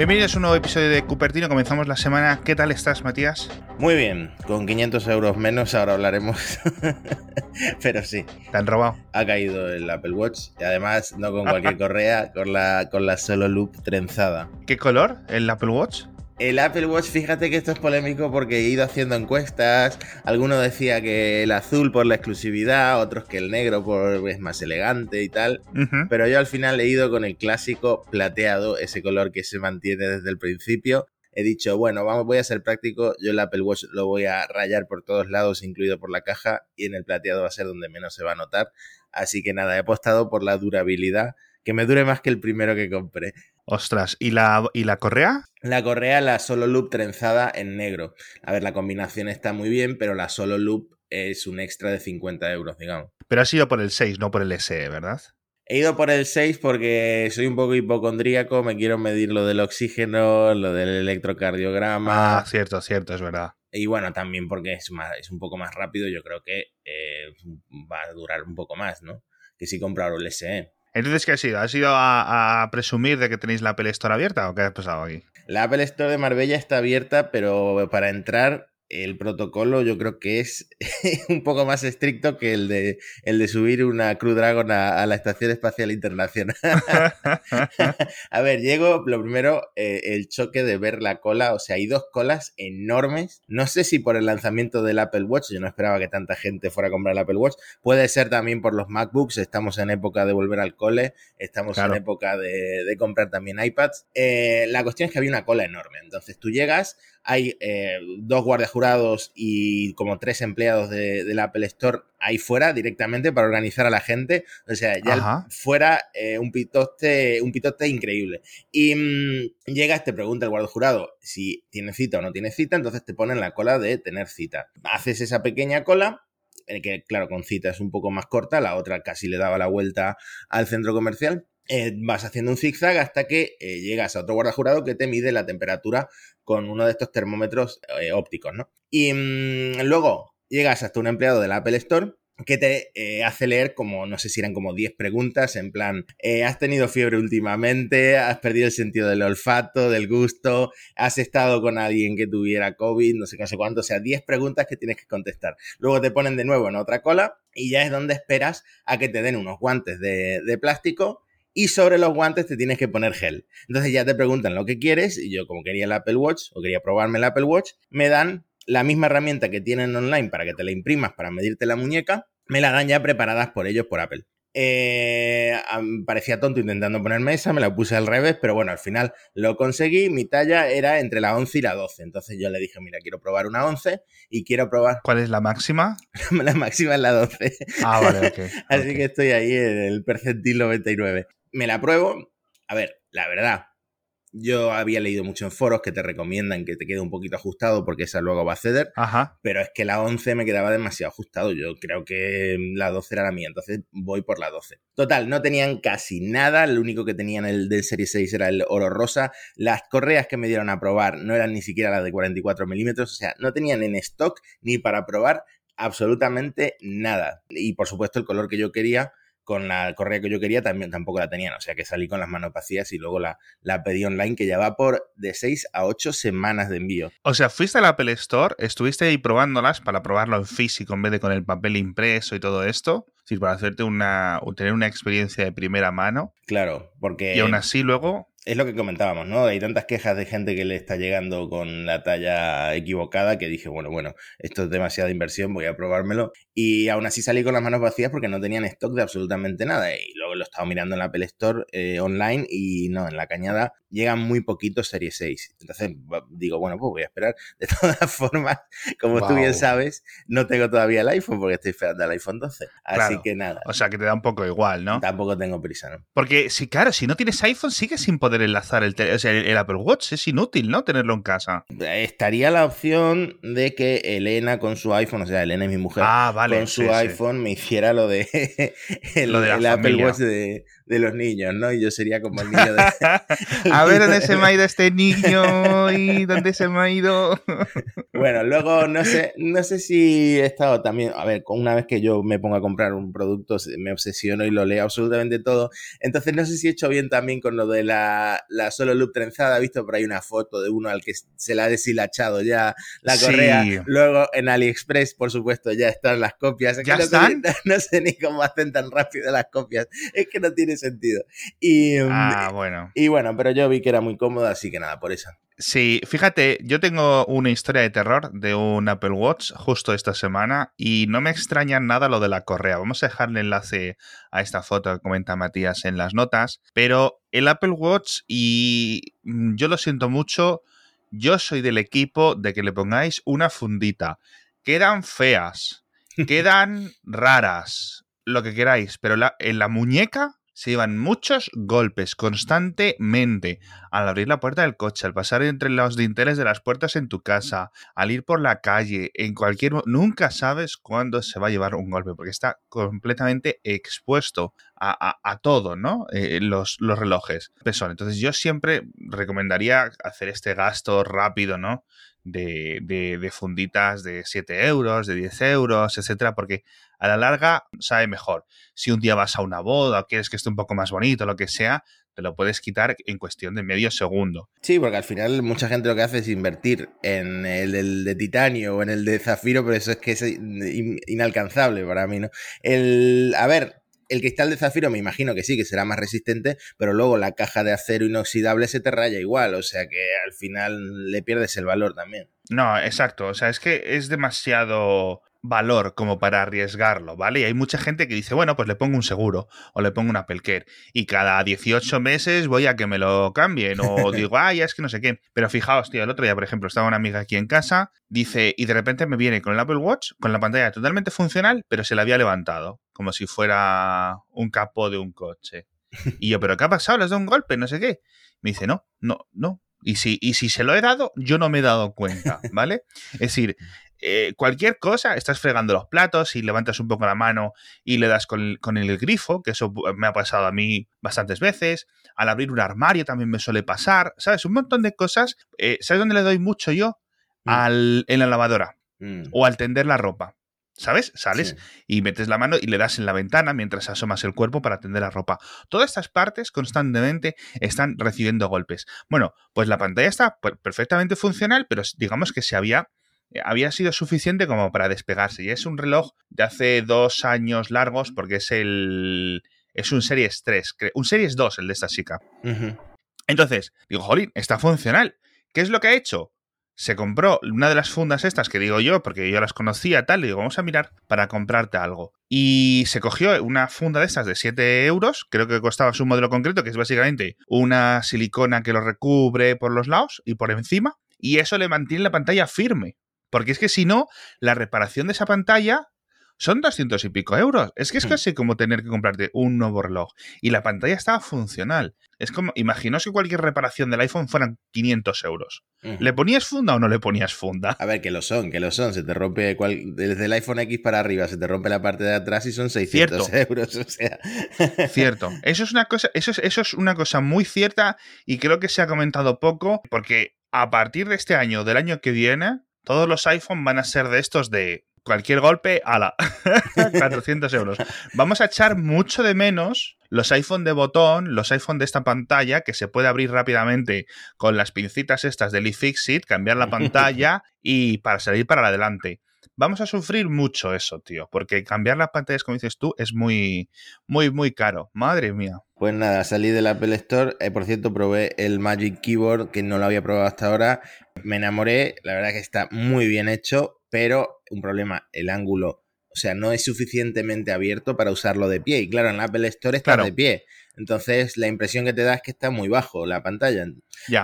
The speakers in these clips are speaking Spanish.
Bienvenidos a un nuevo episodio de Cupertino. Comenzamos la semana. ¿Qué tal estás, Matías? Muy bien, con 500 euros menos ahora hablaremos. Pero sí. ¿Te han robado? Ha caído el Apple Watch y además no con cualquier correa, con la, con la solo loop trenzada. ¿Qué color el Apple Watch? El Apple Watch, fíjate que esto es polémico porque he ido haciendo encuestas. Alguno decía que el azul por la exclusividad, otros que el negro por es más elegante y tal. Pero yo al final he ido con el clásico plateado, ese color que se mantiene desde el principio. He dicho, bueno, vamos, voy a ser práctico. Yo el Apple Watch lo voy a rayar por todos lados, incluido por la caja, y en el plateado va a ser donde menos se va a notar. Así que nada, he apostado por la durabilidad, que me dure más que el primero que compré. Ostras, ¿y la, ¿y la correa? La correa, la solo loop trenzada en negro. A ver, la combinación está muy bien, pero la solo loop es un extra de 50 euros, digamos. Pero ha sido por el 6, no por el SE, ¿verdad? He ido por el 6 porque soy un poco hipocondríaco, me quiero medir lo del oxígeno, lo del electrocardiograma. Ah, cierto, cierto, es verdad. Y bueno, también porque es, más, es un poco más rápido, yo creo que eh, va a durar un poco más, ¿no? Que si comprar el SE. Entonces, ¿qué ha sido? ¿Has ido a, a presumir de que tenéis la Apple Store abierta o qué ha pasado aquí? La Apple Store de Marbella está abierta, pero para entrar el protocolo yo creo que es un poco más estricto que el de, el de subir una Crew Dragon a, a la Estación Espacial Internacional. a ver, llego, lo primero, eh, el choque de ver la cola, o sea, hay dos colas enormes. No sé si por el lanzamiento del Apple Watch, yo no esperaba que tanta gente fuera a comprar el Apple Watch, puede ser también por los MacBooks, estamos en época de volver al cole, estamos Claro. en época de, de comprar también iPads. Eh, la cuestión es que había una cola enorme, entonces tú llegas, hay eh, dos guardias jurados y como tres empleados de, del Apple Store ahí fuera directamente para organizar a la gente. O sea, ya Ajá. fuera eh, un pitote, un pitote increíble. Y mm, llegas, te pregunta el guardia jurado si tiene cita o no tiene cita, entonces te ponen la cola de tener cita. Haces esa pequeña cola. eh, Que claro, con cita es un poco más corta, la otra casi le daba la vuelta al centro comercial. Eh, vas haciendo un zigzag hasta que eh, llegas a otro guardia jurado que te mide la temperatura con uno de estos termómetros eh, ópticos, ¿no? Y mm, luego llegas hasta un empleado del Apple Store que te hace leer como, no sé si eran como 10 preguntas, en plan, has tenido fiebre últimamente, has perdido el sentido del olfato, del gusto, has estado con alguien que tuviera COVID, no sé qué, no sé cuánto, o sea, 10 preguntas que tienes que contestar. Luego te ponen de nuevo en otra cola y ya es donde esperas a que te den unos guantes de, de plástico y sobre los guantes te tienes que poner gel. Entonces ya te preguntan lo que quieres y yo como quería el Apple Watch o quería probarme el Apple Watch, me dan la misma herramienta que tienen online para que te la imprimas para medirte la muñeca, me la dan ya preparadas por ellos por Apple. Eh, parecía tonto intentando ponerme esa, me la puse al revés, pero bueno, al final lo conseguí. Mi talla era entre la 11 y la 12. Entonces yo le dije, mira, quiero probar una 11 y quiero probar ¿Cuál es la máxima? la máxima en la 12. Ah, vale, ok. Así que estoy ahí en el percentil 99. Me la pruebo. A ver, la verdad, yo había leído mucho en foros que te recomiendan que te quede un poquito ajustado porque esa luego va a ceder, Ajá. pero es que la 11 me quedaba demasiado ajustado. Yo creo que la 12 era la mía, entonces voy por la 12. Total, no tenían casi nada, lo único que tenían el del Serie 6 era el oro rosa. Las correas que me dieron a probar no eran ni siquiera las de 44 milímetros, o sea, no tenían en stock ni para probar absolutamente nada. Y por supuesto el color que yo quería, con la correa que yo quería, también tampoco la tenían. O sea que salí con las manos vacías y luego la, la pedí online que ya va por de 6 a 8 semanas de envío. O sea, fuiste al Apple Store, estuviste ahí probándolas para probarlo en físico en vez de con el papel impreso y todo esto. Sí, para hacerte una, tener una experiencia de primera mano. Claro, porque Y aún así luego es lo que comentábamos, ¿no? Hay tantas quejas de gente que le está llegando con la talla equivocada que dije, bueno, bueno, esto es demasiada inversión, voy a probármelo. Y aún así salí con las manos vacías porque no tenían stock de absolutamente nada. Y luego lo he estado mirando en la Apple Store eh, online y no, en la cañada llegan muy poquitos Serie 6. Entonces digo, bueno, pues voy a esperar. De todas formas, como tú bien sabes, no tengo todavía el iPhone porque estoy esperando al iPhone 12. Así Claro. que nada, O sea, que te da un poco igual, ¿no? tampoco tengo prisa, ¿no? Porque, sí, claro, si no tienes iPhone, sigues sin poder enlazar el, o sea, el, Apple Watch. Es inútil, ¿no? Tenerlo en casa. Estaría la opción de que Elena con su iPhone, o sea, Elena es mi mujer, Ah, vale. con su sí, sí. iPhone me hiciera lo de el, Lo de el Apple. Watch de, de los niños, ¿no? Y yo sería como el niño de... a ver dónde se me ha ido este niño y dónde se me ha ido. bueno, luego no sé, no sé si he estado también, a ver, una vez que yo me pongo a comprar un producto, me obsesiono y lo leo absolutamente todo. Entonces no sé si he hecho bien también con lo de la, la solo loop trenzada, he visto por ahí una foto de uno al que se le ha deshilachado ya la correa. Luego en AliExpress, por supuesto, ya están las copias. ¿Ya están? no sé ni cómo hacen tan rápido las copias. Es que no tiene sentido. Y, ah, bueno. Y bueno, pero yo vi que era muy cómodo, así que nada, por eso. Sí, fíjate, yo tengo una historia de terror de un Apple Watch justo esta semana y no me extraña nada lo de la correa. Vamos a dejarle enlace a esta foto que comenta Matías en las notas, pero el Apple Watch y mm, yo lo siento mucho, yo soy del equipo de que le pongáis una fundita. Quedan feas, quedan raras, lo que queráis, pero en la muñeca se llevan muchos golpes constantemente al abrir la puerta del coche, al pasar entre los dinteles de las puertas en tu casa, al ir por la calle, en cualquier... Nunca sabes cuándo se va a llevar un golpe, porque está completamente expuesto a, todo, ¿no? Eh, los, los relojes. Entonces yo siempre recomendaría hacer este gasto rápido, ¿no? De, de, funditas de 7 euros, de 10 euros, etcétera, porque a la larga sabe mejor. Si un día vas a una boda o quieres que esté un poco más bonito, lo que sea, te lo puedes quitar en cuestión de medio segundo. Sí, porque al final mucha gente lo que hace es invertir en el, de titanio o en el de zafiro, pero eso es que es inalcanzable para mí, ¿no? El, a ver, el cristal de zafiro me imagino que sí, que será más resistente, pero luego la caja de acero inoxidable se te raya igual, o sea que al final le pierdes el valor también. No, exacto, o sea, es que es demasiado valor como para arriesgarlo, ¿vale? Y hay mucha gente que dice, bueno, pues le pongo un seguro o le pongo una pelquer y cada 18 meses voy a que me lo cambien o digo, ah, ya es que no sé qué. Pero fijaos, tío, el otro día, por ejemplo, estaba una amiga aquí en casa, dice, y de repente me viene con el Apple Watch, con la pantalla totalmente funcional, pero se la había levantado, como si fuera un capó de un coche. Y yo, ¿pero qué ha pasado? ¿Le has dado un golpe? No sé qué. Me dice, no, no, no, y si, y si se lo he dado, yo no me he dado cuenta, ¿vale? Es decir, eh, cualquier cosa, estás fregando los platos y levantas un poco la mano y le das con el, grifo, que eso me ha pasado a mí bastantes veces. Al abrir un armario también me suele pasar, ¿sabes? Un montón de cosas. Eh, ¿Sabes dónde le doy mucho yo? Mm. Al, en la lavadora mm. o al tender la ropa. ¿Sabes? Sales y metes la mano y le das en la ventana mientras asomas el cuerpo para tender la ropa. Todas estas partes constantemente están recibiendo golpes. Bueno, pues la pantalla está perfectamente funcional, pero digamos que se había eh, había sido suficiente como para despegarse. Y es un reloj de hace dos años largos porque es el... Es un Series 3, un Series 2 el de esta chica. Entonces, digo, jolín, está funcional. ¿Qué es lo que ha hecho? Se compró una de las fundas estas que digo yo, porque yo las conocía tal, y digo, vamos a mirar para comprarte algo. Y se cogió una funda de estas de 7 euros, creo que costaba su modelo concreto, que es básicamente una silicona que lo recubre por los lados y por encima, y eso le mantiene la pantalla firme. Porque es que si no, la reparación de esa pantalla son 200 y pico euros. Es que es hmm. casi como tener que comprarte un nuevo reloj. Y la pantalla estaba funcional. Es como, imaginaos que cualquier reparación del iPhone fueran 500 euros. ¿Le ponías funda o no le ponías funda? A ver, que lo son, que lo son. Se te rompe, desde el iPhone X para arriba, se te rompe la parte de atrás y son 600 euros. O sea. Cierto. Eso es, una cosa, eso, eso es una cosa muy cierta y creo que se ha comentado poco porque a partir de este año, del año que viene, todos los iPhone van a ser de estos de cualquier golpe, ala, 400 euros. Vamos a echar mucho de menos los iPhone de botón, los iPhone de esta pantalla, que se puede abrir rápidamente con las pincitas estas del iFixit, cambiar la pantalla y para salir para adelante. Vamos a sufrir mucho eso, tío, porque cambiar las pantallas, como dices tú, es muy, muy, muy caro. Madre mía. Pues nada, salí del Apple Store. Eh, por cierto, probé el Magic Keyboard, que no lo había probado hasta ahora. Me enamoré. La verdad que está muy bien hecho, pero un problema, el ángulo. O sea, no es suficientemente abierto para usarlo de pie. Y claro, en el Apple Store está de pie. Entonces, la impresión que te da es que está muy bajo la pantalla.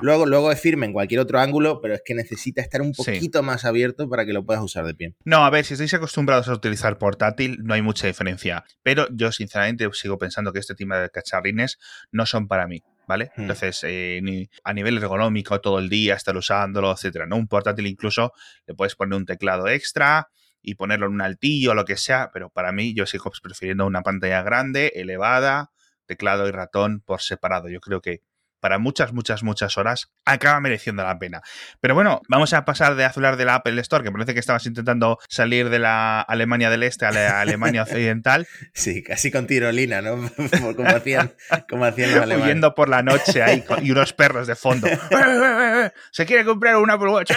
Luego, luego es firme en cualquier otro ángulo, pero es que necesita estar un poquito más abierto para que lo puedas usar de pie. No, a ver, si estáis acostumbrados a utilizar portátil, no hay mucha diferencia. Pero yo, sinceramente, sigo pensando que este tipo de cacharrines no son para mí. ¿vale? Hmm. Entonces, eh, a nivel ergonómico, todo el día estar usándolo, etcétera, ¿no? Un portátil incluso le puedes poner un teclado extra y ponerlo en un altillo o lo que sea, pero para mí yo sigo prefiriendo una pantalla grande, elevada, teclado y ratón por separado. Yo creo que para muchas, muchas, muchas horas, acaba mereciendo la pena. Pero bueno, vamos a pasar de hablar de la Apple Store, que parece que estabas intentando salir de la Alemania del Este a la Alemania Occidental. Sí, casi con tirolina, ¿no? como hacían, como hacían los alemanes. Huyendo por la noche ahí y unos perros de fondo. Se quiere comprar una Apple Watch.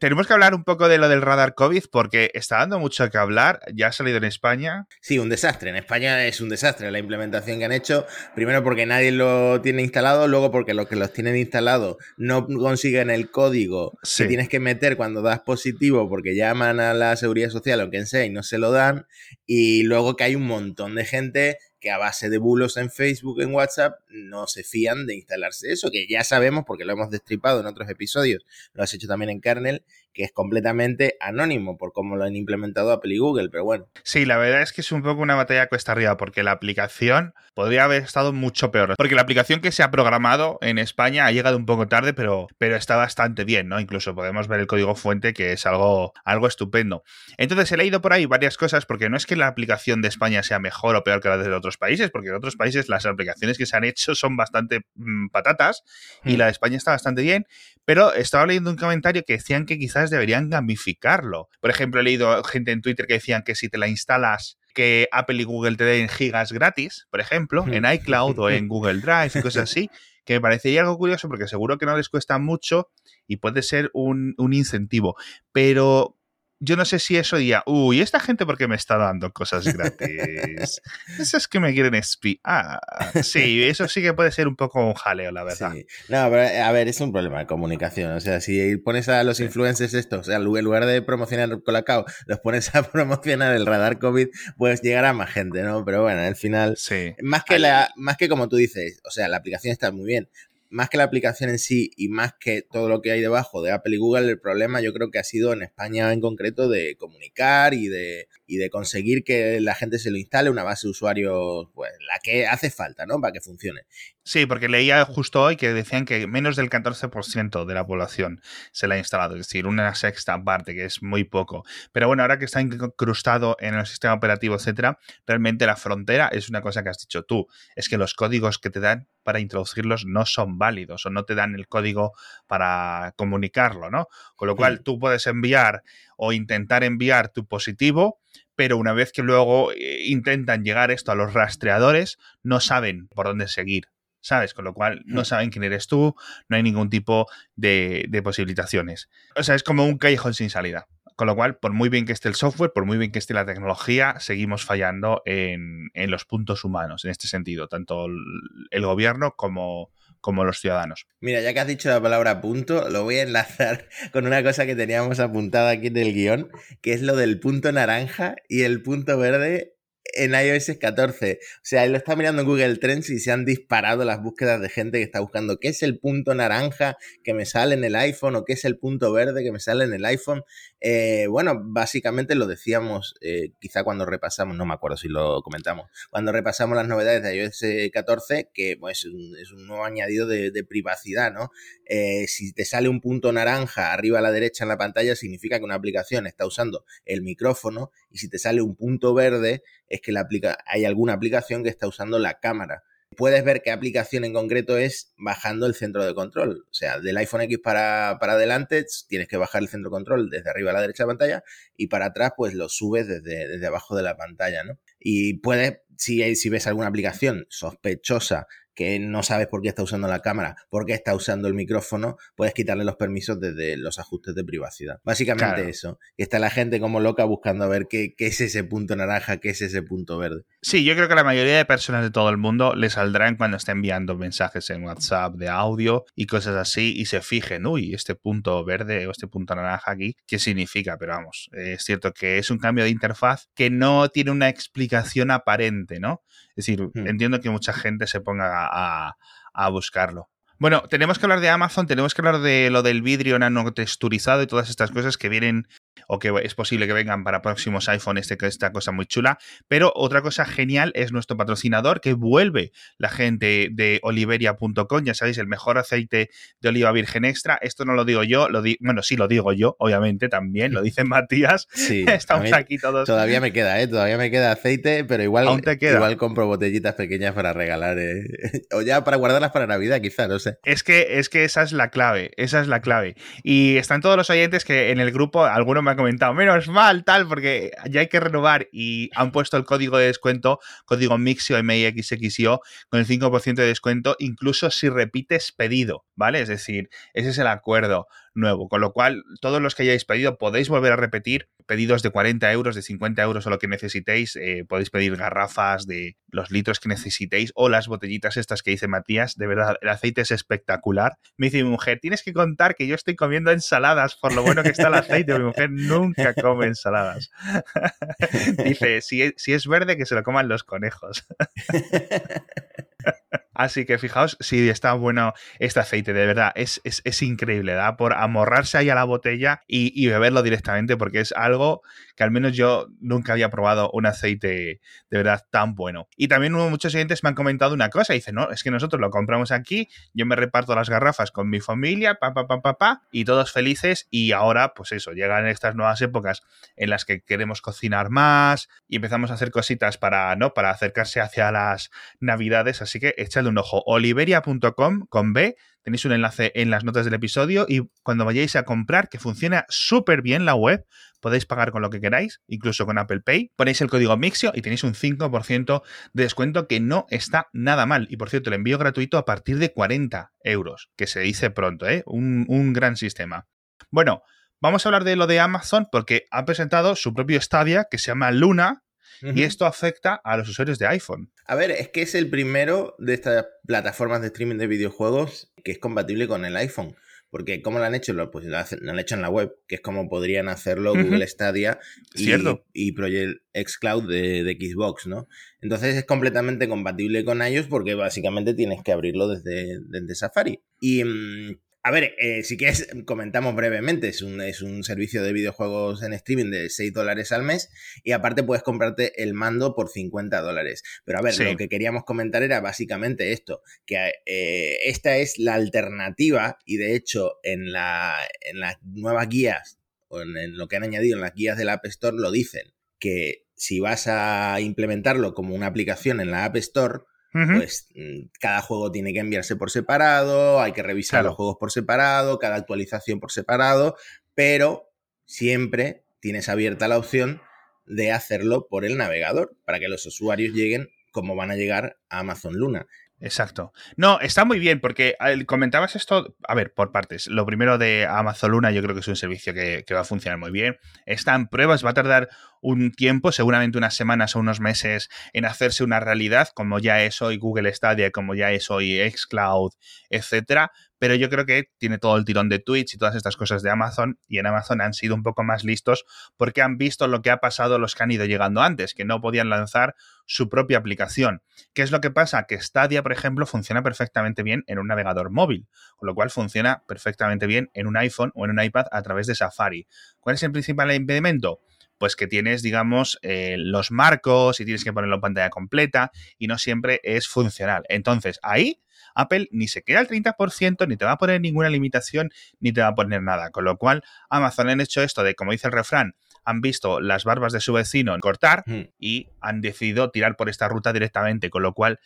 Tenemos que hablar un poco de lo del radar COVID porque está dando mucho que hablar. Ya ha salido en España. Sí, un desastre. En España es un desastre la implementación que han hecho primero porque nadie lo tiene instalado, luego porque los que los tienen instalados no consiguen el código que tienes que meter cuando das positivo porque llaman a la seguridad social o quien sea y no se lo dan, y luego que hay un montón de gente que a base de bulos en Facebook, en WhatsApp, no se fían de instalarse eso, que ya sabemos porque lo hemos destripado en otros episodios, lo has hecho también en kernel, que es completamente anónimo por cómo lo han implementado Apple y Google, pero bueno. Sí, la verdad es que es un poco una batalla cuesta arriba, porque la aplicación podría haber estado mucho peor. Porque la aplicación que se ha programado en España ha llegado un poco tarde, pero, pero está bastante bien, ¿no? Incluso podemos ver el código fuente, que es algo, algo estupendo. Entonces he leído por ahí varias cosas, porque no es que la aplicación de España sea mejor o peor que la de otros países, porque en otros países las aplicaciones que se han hecho son bastante mm, patatas y mm. la de España está bastante bien, pero estaba leyendo un comentario que decían que quizás deberían gamificarlo. Por ejemplo, he leído gente en Twitter que decían que si te la instalas que Apple y Google te den gigas gratis, por ejemplo, en iCloud o en Google Drive y cosas así, que me parecería algo curioso porque seguro que no les cuesta mucho y puede ser un, un incentivo. Pero yo no sé si eso diría, uy, ¿esta gente por qué me está dando cosas gratis? eso es que me quieren espiar. Sí, eso sí que puede ser un poco un jaleo, la verdad. No, pero a ver, es un problema de comunicación. O sea, si pones a los influencers estos, o sea, en lugar de promocionar Colacao, los pones a promocionar el radar COVID, puedes llegar a más gente, ¿no? Pero bueno, al final, sí. más que, la, más que como tú dices, o sea, la aplicación está muy bien, más que la aplicación en sí y más que todo lo que hay debajo de Apple y Google, el problema yo creo que ha sido en España en concreto de comunicar y de, y de conseguir que la gente se lo instale, una base de usuarios, pues la que hace falta, ¿no? Para que funcione. Sí, porque leía justo hoy que decían que menos del 14% de la población se la ha instalado, es decir, una sexta parte, que es muy poco. Pero bueno, ahora que está incrustado en el sistema operativo, etcétera, realmente la frontera es una cosa que has dicho tú, es que los códigos que te dan para introducirlos no son válidos o no te dan el código para comunicarlo, ¿no? Con lo cual tú puedes enviar o intentar enviar tu positivo, pero una vez que luego eh, intentan llegar esto a los rastreadores, no saben por dónde seguir. ¿Sabes? Con lo cual no saben quién eres tú, no hay ningún tipo de, de posibilitaciones. O sea, es como un callejón sin salida. Con lo cual, por muy bien que esté el software, por muy bien que esté la tecnología, seguimos fallando en, los puntos humanos, en este sentido, tanto el, gobierno como, como los ciudadanos. Mira, ya que has dicho la palabra punto, lo voy a enlazar con una cosa que teníamos apuntada aquí en el guion, que es lo del punto naranja y el punto verde en iOS 14. O sea, él lo está mirando en Google Trends y se han disparado las búsquedas de gente que está buscando qué es el punto naranja que me sale en el iPhone o qué es el punto verde que me sale en el iPhone. Eh, bueno, básicamente lo decíamos eh, quizá cuando repasamos, no me acuerdo si lo comentamos, cuando repasamos las novedades de iOS 14, que pues, es, un, nuevo añadido de, privacidad, ¿no? Eh, si te sale un punto naranja arriba a la derecha en la pantalla, significa que una aplicación está usando el micrófono y si te sale un punto verde, es que la aplica hay alguna aplicación que está usando la cámara. Puedes ver qué aplicación en concreto es bajando el centro de control. O sea, del iPhone X para, para adelante tienes que bajar el centro de control desde arriba a la derecha de la pantalla y para atrás pues lo subes desde, desde abajo de la pantalla, ¿no? Y puedes, si, si ves alguna aplicación sospechosa que no sabes por qué está usando la cámara, por qué está usando el micrófono, puedes quitarle los permisos desde los ajustes de privacidad. Básicamente eso. Y está la gente como loca buscando a ver qué, qué, es ese punto naranja, qué es ese punto verde. Sí, yo creo que la mayoría de personas de todo el mundo le saldrán cuando esté enviando mensajes en WhatsApp de audio y cosas así y se fijen, uy, este punto verde o este punto naranja aquí, ¿qué significa? Pero vamos, es cierto que es un cambio de interfaz que no tiene una explicación aparente, ¿no? Es decir, hmm. entiendo que mucha gente se ponga a, buscarlo. Bueno, tenemos que hablar de Amazon, tenemos que hablar de lo del vidrio nanotexturizado y todas estas cosas que vienen o que es posible que vengan para próximos iPhone este, esta cosa muy chula. Pero otra cosa genial es nuestro patrocinador que vuelve la gente de oliveria.com, ya sabéis, el mejor aceite de oliva virgen extra. Esto no lo digo yo, lo bueno, sí lo digo yo, obviamente también, lo dice Matías. Sí, Estamos aquí todos. Todavía me queda, ¿eh? Todavía me queda aceite, pero igual, igual compro botellitas pequeñas para regalar, ¿eh? o ya para guardarlas para Navidad, quizá, no sé. Es que, es que esa es la clave, esa es la clave. Y están todos los oyentes que en el grupo, alguno me ha comentado, menos mal, tal, porque ya hay que renovar y han puesto el código de descuento, código Mixio, MIXXIO, con el 5% de descuento, incluso si repites pedido, ¿vale? Es decir, ese es el acuerdo nuevo. Con lo cual, todos los que hayáis pedido podéis volver a repetir pedidos de 40 euros, de 50 euros o lo que necesitéis. Eh, podéis pedir garrafas de los litros que necesitéis o las botellitas estas que dice Matías. De verdad, el aceite es espectacular. Me dice mi mujer, tienes que contar que yo estoy comiendo ensaladas por lo bueno que está el aceite. Mi mujer nunca come ensaladas. dice, si, si es verde, que se lo coman los conejos. Así que fijaos si está bueno este aceite, de verdad, es, es, increíble, da por amorrarse ahí a la botella y, beberlo directamente porque es algo que al menos yo nunca había probado un aceite de verdad tan bueno. Y también muchos clientes me han comentado una cosa, dicen, no, es que nosotros lo compramos aquí, yo me reparto las garrafas con mi familia, pa, pa, pa, pa, pa, y todos felices y ahora, pues eso, llegan estas nuevas épocas en las que queremos cocinar más y empezamos a hacer cositas para, ¿no? Para acercarse hacia las navidades, así que echadle un ojo, oliveria.com con B, tenéis un enlace en las notas del episodio y cuando vayáis a comprar, que funciona súper bien la web, podéis pagar con lo que queráis, incluso con Apple Pay, ponéis el código Mixio y tenéis un 5% de descuento que no está nada mal. Y por cierto, el envío gratuito a partir de 40 euros, que se dice pronto, ¿eh? un, un gran sistema. Bueno, vamos a hablar de lo de Amazon porque ha presentado su propio Stadia que se llama Luna, y esto afecta a los usuarios de iPhone. A ver, es que es el primero de estas plataformas de streaming de videojuegos que es compatible con el iPhone. Porque ¿cómo lo han hecho? Pues lo, han hecho en la web, que es como podrían hacerlo Google Stadia y, y, Project Xcloud de, de, Xbox, ¿no? Entonces es completamente compatible con ellos porque básicamente tienes que abrirlo desde, desde Safari. Y mm, a ver, eh, si quieres, comentamos brevemente. Es un, es un servicio de videojuegos en streaming de 6 dólares al mes y aparte puedes comprarte el mando por 50 dólares. Pero a ver, lo que queríamos comentar era básicamente esto, que eh, esta es la alternativa y de hecho en, la, en las nuevas guías o en lo que han añadido en las guías de la App Store lo dicen, que si vas a implementarlo como una aplicación en la App Store, pues mm, cada juego tiene que enviarse por separado, hay que revisar los juegos por separado, cada actualización por separado, pero siempre tienes abierta la opción de hacerlo por el navegador para que los usuarios lleguen como van a llegar a Amazon Luna. Exacto. No, está muy bien porque comentabas esto, a ver, por partes. Lo primero de Amazon Luna, yo creo que es un servicio que, que, va a funcionar muy bien. Está en pruebas, va a tardar un tiempo, seguramente unas semanas o unos meses, en hacerse una realidad, como ya es hoy Google Stadia, como ya es hoy Xcloud, etcétera pero yo creo que tiene todo el tirón de Twitch y todas estas cosas de Amazon, y en Amazon han sido un poco más listos porque han visto lo que ha pasado los que han ido llegando antes, que no podían lanzar su propia aplicación. ¿Qué es lo que pasa? Que Stadia, por ejemplo, funciona perfectamente bien en un navegador móvil, con lo cual funciona perfectamente bien en un iPhone o en un iPad a través de Safari. ¿Cuál es el principal impedimento? pues que tienes, digamos, eh, los marcos y tienes que ponerlo en pantalla completa y no siempre es funcional. Entonces, ahí Apple ni se queda al 30%, ni te va a poner ninguna limitación, ni te va a poner nada. Con lo cual, Amazon han hecho esto de, como dice el refrán, han visto las barbas de su vecino cortar hmm. y han decidido tirar por esta ruta directamente. Con lo cual,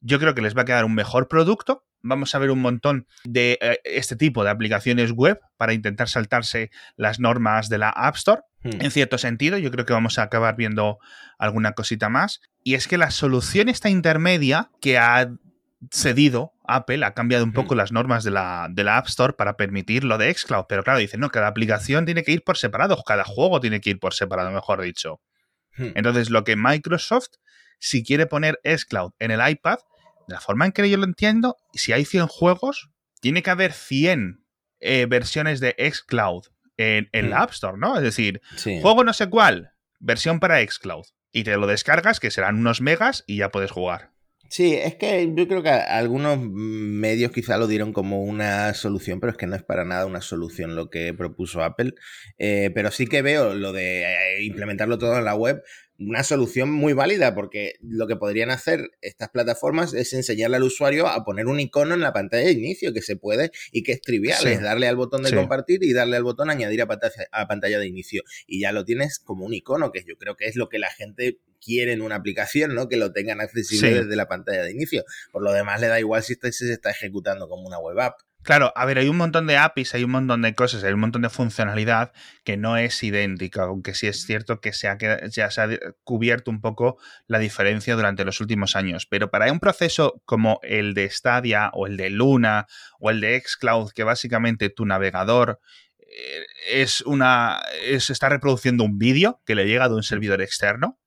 yo creo que les va a quedar un mejor producto. Vamos a ver un montón de eh, este tipo de aplicaciones web para intentar saltarse las normas de la App Store. Hmm. En cierto sentido, yo creo que vamos a acabar viendo alguna cosita más. Y es que la solución esta intermedia que ha cedido, Apple ha cambiado un poco las normas de la, de la, App Store para permitir lo de Xcloud, pero claro, dicen, no, cada aplicación tiene que ir por separado, cada juego tiene que ir por separado, mejor dicho. Hmm. Entonces, lo que Microsoft, si quiere poner Xcloud en el iPad, de la forma en que yo lo entiendo, si hay 100 juegos, tiene que haber 100 eh, versiones de Xcloud en, en la hmm. App Store, ¿no? Es decir, juego no sé cuál, versión para Xcloud. Y te lo descargas, que serán unos megas, y ya puedes jugar. Sí, es que yo creo que algunos medios quizá lo dieron como una solución, pero es que no es para nada una solución lo que propuso Apple. Eh, pero sí que veo lo de eh, implementarlo todo en la web una solución muy válida porque lo que podrían hacer estas plataformas es enseñarle al usuario a poner un icono en la pantalla de inicio que se puede y que es trivial, es darle al botón de compartir y darle al botón añadir a pantalla, a pantalla de inicio y ya lo tienes como un icono que yo creo que es lo que la gente quiere en una aplicación, ¿no? Que lo tengan accesible desde la pantalla de inicio. Por lo demás le da igual si se está ejecutando como una web app. Claro, a ver, hay un montón de APIs, hay un montón de cosas, hay un montón de funcionalidad que no es idéntica, aunque sí es cierto que se ha, ya se ha cubierto un poco la diferencia durante los últimos años. Pero para un proceso como el de Stadia o el de Luna o el de Xcloud, que básicamente tu navegador eh, es una. Es, está reproduciendo un vídeo que le llega de un servidor externo,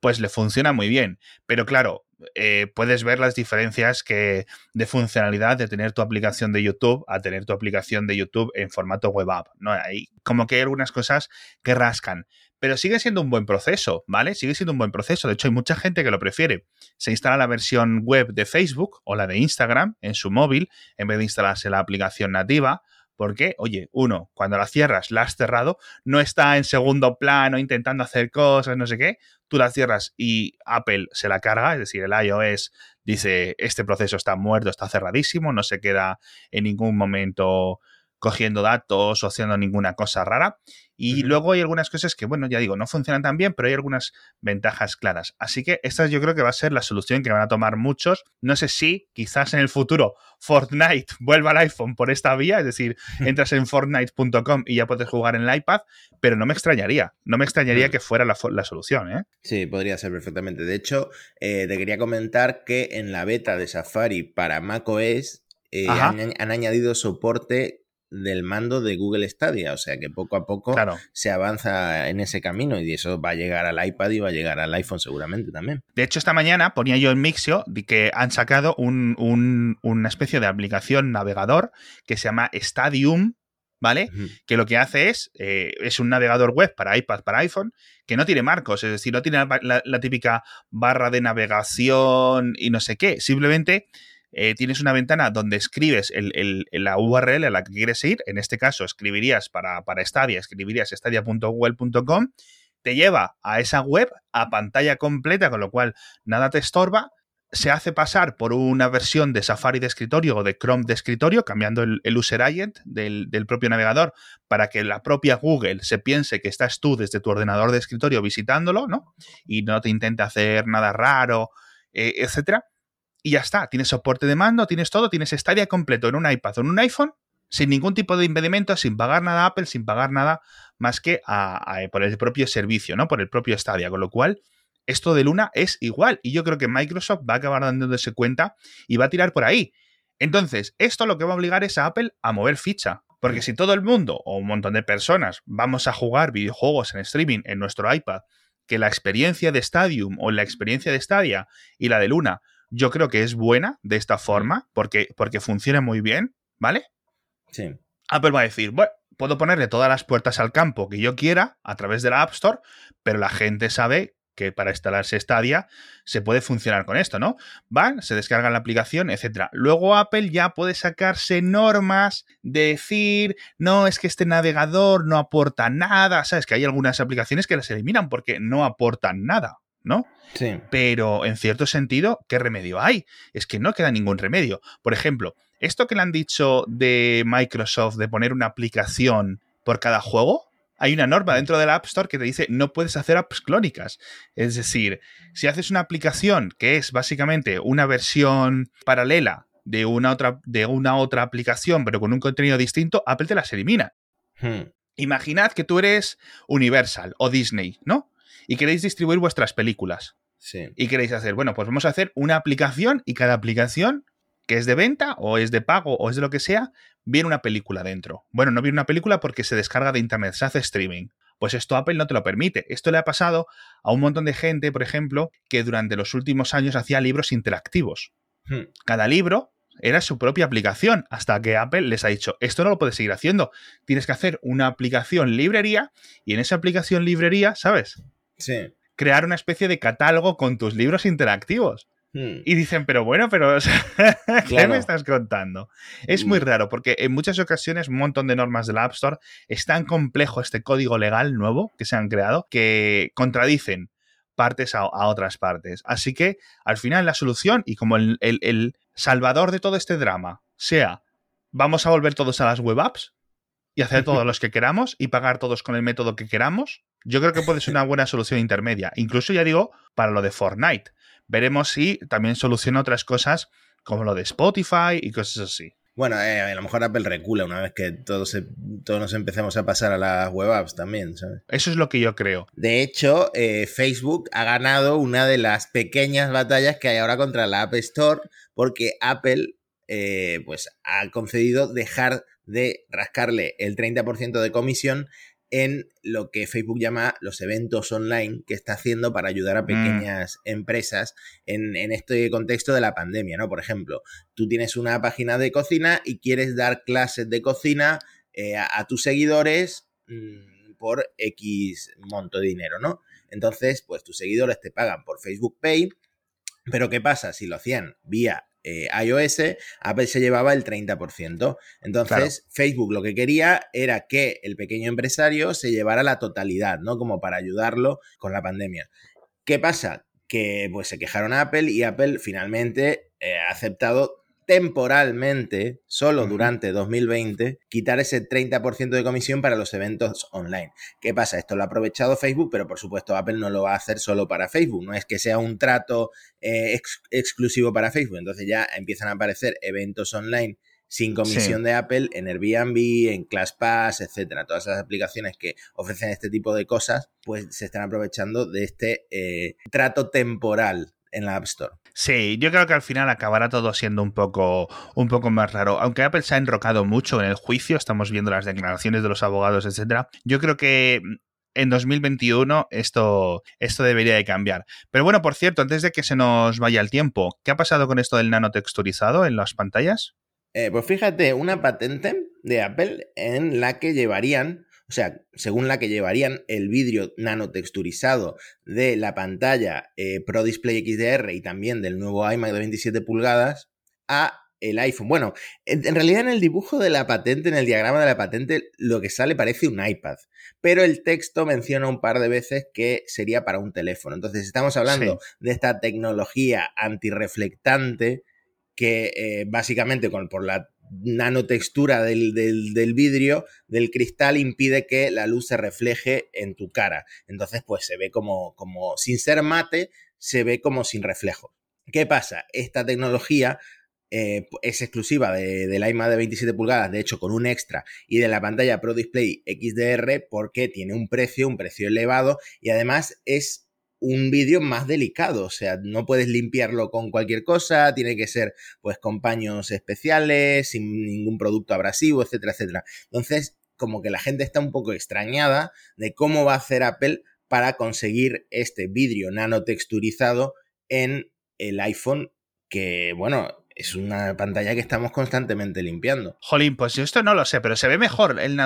pues le funciona muy bien. Pero claro, eh, puedes ver las diferencias que, de funcionalidad de tener tu aplicación de YouTube a tener tu aplicación de YouTube en formato web app. ¿no? Hay como que hay algunas cosas que rascan. Pero sigue siendo un buen proceso, ¿vale? Sigue siendo un buen proceso. De hecho, hay mucha gente que lo prefiere. Se instala la versión web de Facebook o la de Instagram en su móvil en vez de instalarse la aplicación nativa. Porque, oye, uno, cuando la cierras, la has cerrado, no está en segundo plano intentando hacer cosas, no sé qué tú la cierras y Apple se la carga, es decir, el iOS dice, este proceso está muerto, está cerradísimo, no se queda en ningún momento cogiendo datos o haciendo ninguna cosa rara. Y luego hay algunas cosas que, bueno, ya digo, no funcionan tan bien, pero hay algunas ventajas claras. Así que esta yo creo que va a ser la solución que van a tomar muchos. No sé si quizás en el futuro Fortnite vuelva al iPhone por esta vía, es decir, entras en fortnite.com y ya puedes jugar en el iPad, pero no me extrañaría, no me extrañaría que fuera la, solución. ¿eh? Sí, podría ser perfectamente. De hecho, eh, te quería comentar que en la beta de Safari para macOS eh, han, han, añadido soporte del mando de Google Stadia, o sea que poco a poco se avanza en ese camino y eso va a llegar al iPad y va a llegar al iPhone seguramente también. De hecho, esta mañana ponía yo en Mixio de que han sacado una especie de aplicación navegador que se llama Stadium, ¿vale? Que lo que hace es, eh, es un navegador web para iPad, para iPhone, que no tiene marcos, es decir, no tiene la típica barra de navegación y no sé qué, simplemente eh, tienes una ventana donde escribes el, la URL a la que quieres ir, en este caso escribirías para, para Stadia, escribirías stadia.google.com, te lleva a esa web a pantalla completa, con lo cual nada te estorba, se hace pasar por una versión de Safari de escritorio o de Chrome de escritorio, cambiando el, user agent del, propio navegador para que la propia Google se piense que estás tú desde tu ordenador de escritorio visitándolo, ¿no? Y no te intente hacer nada raro, eh, etcétera y ya está. Tienes soporte de mando, tienes todo, tienes Stadia completo en un iPad o en un iPhone, sin ningún tipo de impedimento, sin pagar nada a Apple, sin pagar nada más que por el propio servicio, ¿no? Por el propio Stadia. Con lo cual, esto de Luna es igual. Y yo creo que Microsoft va a acabar dándose cuenta y va a tirar por ahí. Entonces, esto lo que va a obligar es a Apple a mover ficha. Porque si todo el mundo o un montón de personas vamos a jugar videojuegos en streaming en nuestro iPad, que la experiencia de Stadium o la experiencia de Stadia y la de Luna yo creo que es buena de esta forma porque, porque funciona muy bien, ¿vale? Sí. Apple va a decir, bueno, puedo ponerle todas las puertas al campo que yo quiera a través de la App Store, pero la gente sabe que para instalarse Stadia se puede funcionar con esto, ¿no? Van, se descargan la aplicación, etc. Luego Apple ya puede sacarse normas de decir, no, es que este navegador no aporta nada, ¿sabes? Que hay algunas aplicaciones que las eliminan porque no aportan nada, ¿no? Sí. Pero en cierto sentido, ¿qué remedio hay? Es que no queda ningún remedio. Por ejemplo, esto que le han dicho de Microsoft de poner una aplicación por cada juego, hay una norma dentro de la App Store que te dice no puedes hacer apps clónicas. Es decir, si haces una aplicación que es básicamente una versión paralela de una otra, de una otra aplicación, pero con un contenido distinto, Apple te las elimina. Hmm. Imaginad que tú eres Universal o Disney, ¿no? Y queréis distribuir vuestras películas. Sí. Y queréis hacer, bueno, pues vamos a hacer una aplicación y cada aplicación que es de venta o es de pago o es de lo que sea, viene una película dentro. Bueno, no viene una película porque se descarga de internet, se hace streaming. Pues esto Apple no te lo permite. Esto le ha pasado a un montón de gente, por ejemplo, que durante los últimos años hacía libros interactivos. Hmm. Cada libro era su propia aplicación, hasta que Apple les ha dicho, esto no lo puedes seguir haciendo, tienes que hacer una aplicación librería y en esa aplicación librería, ¿sabes? Sí. Crear una especie de catálogo con tus libros interactivos. Hmm. Y dicen, pero bueno, pero ¿qué me estás contando? Es muy mm. raro porque en muchas ocasiones un montón de normas del App Store es tan complejo este código legal nuevo que se han creado que contradicen partes a, otras partes. Así que al final la solución y como el, el salvador de todo este drama sea vamos a volver todos a las web apps y hacer todos los que queramos y pagar todos con el método que queramos, yo creo que puede ser una buena solución intermedia. Incluso ya digo, para lo de Fortnite veremos si también soluciona otras cosas como lo de Spotify y cosas así. Bueno, eh, a lo mejor Apple recula una vez que todos, todos nos empecemos a pasar a las web apps también, ¿sabes? Eso es lo que yo creo. De hecho, eh, Facebook ha ganado una de las pequeñas batallas que hay ahora contra la App Store porque Apple eh, pues ha concedido dejar de rascarle el 30% de comisión en lo que Facebook llama los eventos online que está haciendo para ayudar a mm. pequeñas empresas en, este contexto de la pandemia, ¿no? Por ejemplo, tú tienes una página de cocina y quieres dar clases de cocina eh, a, tus seguidores mm, por X monto de dinero, ¿no? Entonces, pues tus seguidores te pagan por Facebook Pay, pero ¿qué pasa si lo hacían vía eh, iOS, Apple se llevaba el 30%. Entonces, Facebook lo que quería era que el pequeño empresario se llevara la totalidad, ¿no? Como para ayudarlo con la pandemia. ¿Qué pasa? Que pues se quejaron a Apple y Apple finalmente eh, ha aceptado temporalmente, solo durante 2020, quitar ese 30% de comisión para los eventos online. ¿Qué pasa? Esto lo ha aprovechado Facebook, pero por supuesto Apple no lo va a hacer solo para Facebook, no es que sea un trato eh, exclusivo para Facebook, entonces ya empiezan a aparecer eventos online sin comisión de Apple en Airbnb, en ClassPass, etcétera. Todas esas aplicaciones que ofrecen este tipo de cosas, pues se están aprovechando de este eh, trato temporal en la App Store. Sí, yo creo que al final acabará todo siendo un poco, un poco más raro. Aunque Apple se ha enrocado mucho en el juicio, estamos viendo las declaraciones de los abogados, etcétera. Yo creo que en 2021 esto, esto debería de cambiar. Pero bueno, por cierto, antes de que se nos vaya el tiempo, ¿qué ha pasado con esto del nanotexturizado en las pantallas? Eh, pues fíjate, una patente de Apple en la que llevarían o sea, según la que llevarían el vidrio nanotexturizado de la pantalla eh, Pro Display XDR y también del nuevo iMac de 27 pulgadas a el iPhone. Bueno, en, realidad en el dibujo de la patente, en el diagrama de la patente, lo que sale parece un iPad, pero el texto menciona un par de veces que sería para un teléfono. Entonces estamos hablando de esta tecnología antirreflectante que eh, básicamente con, por la nanotextura del, del, vidrio, del cristal, impide que la luz se refleje en tu cara. Entonces, pues se ve como, como sin ser mate, se ve como sin reflejo. ¿Qué pasa? Esta tecnología eh, es exclusiva de, del iMac de 27 pulgadas, de hecho con un extra, y de la pantalla Pro Display XDR porque tiene un precio, un precio elevado y además es un vídeo más delicado, o sea, no puedes limpiarlo con cualquier cosa, tiene que ser pues con paños especiales, sin ningún producto abrasivo, etcétera, etcétera. Entonces, como que la gente está un poco extrañada de cómo va a hacer Apple para conseguir este vidrio nanotexturizado en el iPhone que, bueno, es una pantalla que estamos constantemente limpiando. Jolín, pues yo esto no lo sé, pero se ve mejor el,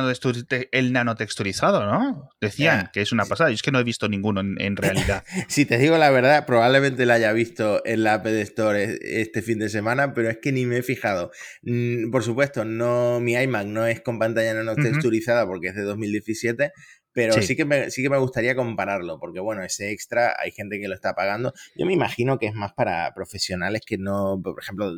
el nanotexturizado, ¿no? Decían que es una pasada. y es que no he visto ninguno en, realidad. si te digo la verdad, probablemente la haya visto en la App Store e, este fin de semana, pero es que ni me he fijado. Mm, por supuesto, no mi iMac no es con pantalla nanotexturizada porque es de 2017, pero sí. que me, sí que me gustaría compararlo, porque bueno, ese extra hay gente que lo está pagando. Yo me imagino que es más para profesionales que no, por ejemplo,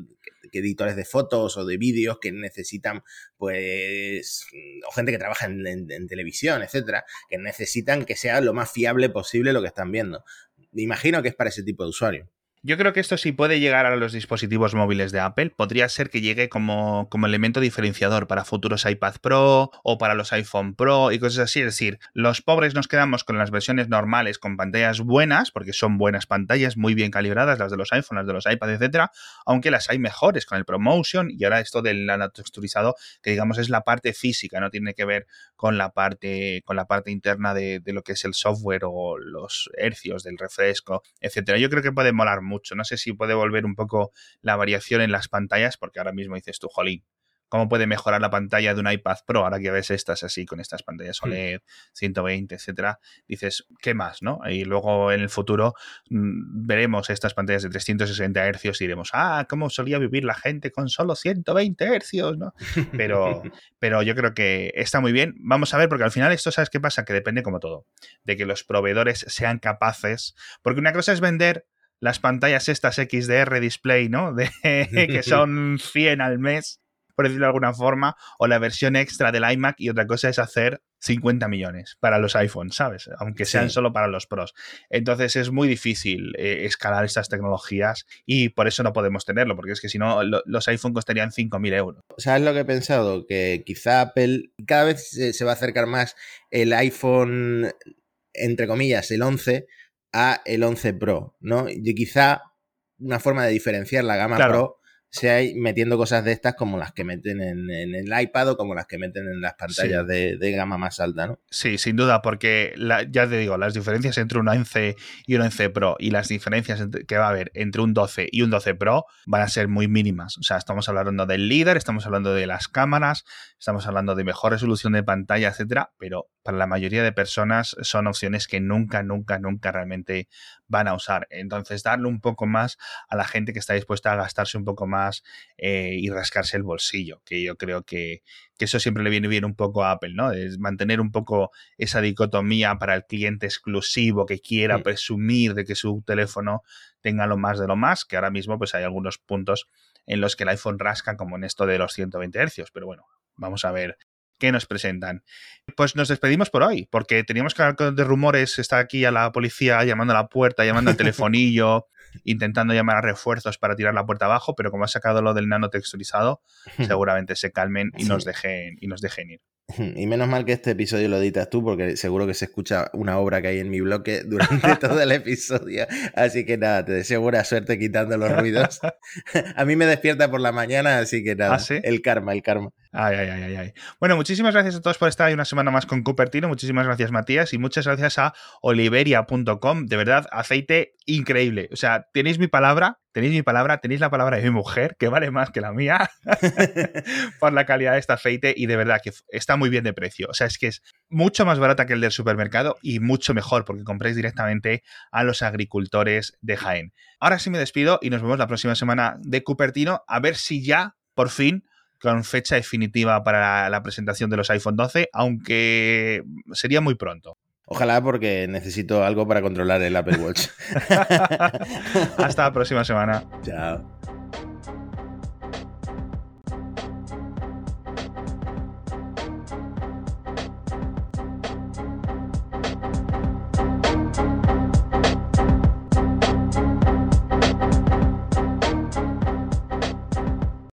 que, editores de fotos o de vídeos que necesitan, pues, o gente que trabaja en, en televisión, etcétera, que necesitan que sea lo más fiable posible lo que están viendo. Me imagino que es para ese tipo de usuario. Yo creo que esto sí puede llegar a los dispositivos móviles de Apple. Podría ser que llegue como, como, elemento diferenciador para futuros iPad Pro o para los iPhone Pro y cosas así. Es decir, los pobres nos quedamos con las versiones normales con pantallas buenas, porque son buenas pantallas, muy bien calibradas, las de los iPhone, las de los iPad, etcétera, aunque las hay mejores con el ProMotion y ahora esto del nanotexturizado, que digamos es la parte física, no tiene que ver con la parte, con la parte interna de, de lo que es el software o los hercios del refresco, etcétera. Yo creo que puede molar mucho. No sé si puede volver un poco la variación en las pantallas, porque ahora mismo dices tú, jolín, cómo puede mejorar la pantalla de un iPad Pro, ahora que ves estas así, con estas pantallas hmm. OLED, 120, etcétera, dices, ¿qué más, no? Y luego en el futuro mm, veremos estas pantallas de 360 Hz y diremos, ah, cómo solía vivir la gente con solo 120 Hz, ¿no? Pero, pero yo creo que está muy bien. Vamos a ver, porque al final esto, ¿sabes qué pasa? Que depende como todo, de que los proveedores sean capaces, porque una cosa es vender las pantallas estas XDR display, ¿no? De, que son 100 al mes por decirlo de alguna forma, o la versión extra del iMac y otra cosa es hacer 50 millones para los iPhones, ¿sabes? Aunque sean solo para los pros. Entonces es muy difícil eh, escalar estas tecnologías y por eso no podemos tenerlo, porque es que si no, los iPhones costarían 5.000 euros. ¿Sabes lo que he pensado? Que quizá Apple cada vez se, va a acercar más el iPhone, entre comillas, el 11 a el 11 Pro, ¿no? Y quizá una forma de diferenciar la gama Pro sea metiendo cosas de estas como las que meten en, el iPad o como las que meten en las pantallas de, gama más alta, ¿no? Sí, sin duda, porque ya te digo, las diferencias entre un 11 y un 11 Pro y las diferencias que va a haber entre un 12 y un 12 Pro van a ser muy mínimas. O sea, estamos hablando del líder, estamos hablando de las cámaras, estamos hablando de mejor resolución de pantalla, etcétera, pero para la mayoría de personas son opciones que nunca, nunca, nunca realmente van a usar. Entonces, darle un poco más a la gente que está dispuesta a gastarse un poco más eh, y rascarse el bolsillo, que yo creo que, eso siempre le viene bien un poco a Apple, ¿no? Es mantener un poco esa dicotomía para el cliente exclusivo que quiera presumir de que su teléfono tenga lo más de lo más, que ahora mismo pues hay algunos puntos en los que el iPhone rasca como en esto de los 120 Hz, pero bueno, vamos a ver que nos presentan. Pues nos despedimos por hoy, porque teníamos que hablar de rumores, está aquí a la policía llamando a la puerta, llamando al telefonillo, intentando llamar a refuerzos para tirar la puerta abajo, pero como ha sacado lo del nano texturizado, seguramente se calmen y nos dejen y nos dejen ir. Y menos mal que este episodio lo editas tú, porque seguro que se escucha una obra que hay en mi bloque durante todo el episodio. Así que nada, te deseo buena suerte quitando los ruidos. A mí me despierta por la mañana, así que nada, ¿Ah, el karma, el karma. Ay, ay, ay, ay. Bueno, muchísimas gracias a todos por estar ahí una semana más con Cupertino. Muchísimas gracias, Matías. Y muchas gracias a oliveria.com. De verdad, aceite increíble. O sea, tenéis mi palabra, tenéis mi palabra, tenéis la palabra de mi mujer, que vale más que la mía, por la calidad de este aceite. Y de verdad que está muy bien de precio. O sea, es que es mucho más barata que el del supermercado y mucho mejor, porque compréis directamente a los agricultores de Jaén. Ahora sí me despido y nos vemos la próxima semana de Cupertino. A ver si ya, por fin, con fecha definitiva para la presentación de los iPhone 12, aunque sería muy pronto. Ojalá porque necesito algo para controlar el Apple Watch. Hasta la próxima semana. Chao.